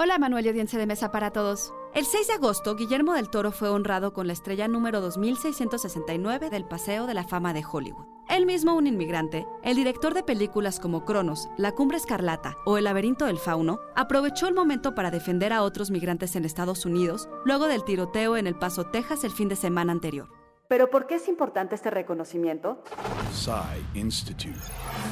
Hola Manuel y audiencia de mesa para todos. El 6 de agosto, Guillermo del Toro fue honrado con la estrella número 2669 del Paseo de la Fama de Hollywood. Él mismo un inmigrante, el director de películas como Cronos, La Cumbre Escarlata o El laberinto del fauno, aprovechó el momento para defender a otros migrantes en Estados Unidos luego del tiroteo en El Paso, Texas el fin de semana anterior. ¿Pero por qué es importante este reconocimiento? Institute.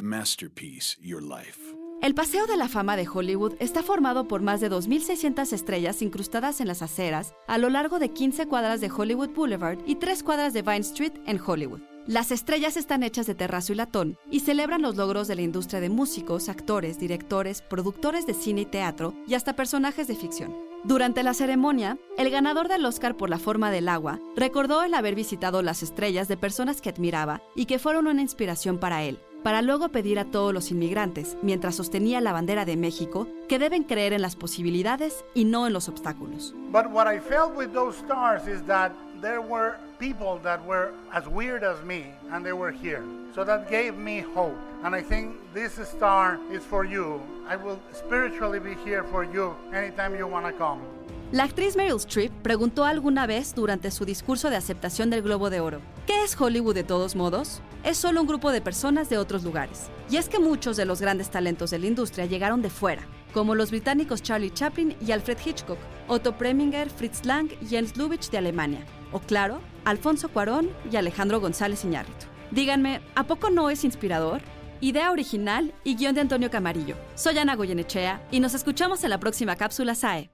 Masterpiece Your Life. El Paseo de la Fama de Hollywood está formado por más de 2.600 estrellas incrustadas en las aceras a lo largo de 15 cuadras de Hollywood Boulevard y 3 cuadras de Vine Street en Hollywood. Las estrellas están hechas de terrazo y latón y celebran los logros de la industria de músicos, actores, directores, productores de cine y teatro y hasta personajes de ficción. Durante la ceremonia, el ganador del Oscar por la forma del agua recordó el haber visitado las estrellas de personas que admiraba y que fueron una inspiración para él, para luego pedir a todos los inmigrantes, mientras sostenía la bandera de México, que deben creer en las posibilidades y no en los obstáculos. But what I felt with those stars is that there were people that were as weird as me and they were here. So that gave me hope. And I think this star is for you. I will spiritually be here for you anytime you want to come. La actriz Meryl Streep preguntó alguna vez durante su discurso de aceptación del Globo de Oro, ¿qué es Hollywood de todos modos? Es solo un grupo de personas de otros lugares. Y es que muchos de los grandes talentos de la industria llegaron de fuera, como los británicos Charlie Chaplin y Alfred Hitchcock, Otto Preminger, Fritz Lang y Jens Lubitsch de Alemania, o claro, Alfonso Cuarón y Alejandro González Iñárritu. Díganme, ¿a poco no es inspirador? Idea original y guion de Antonio Camarillo. Soy Ana Goyenechea y nos escuchamos en la próxima cápsula SAE.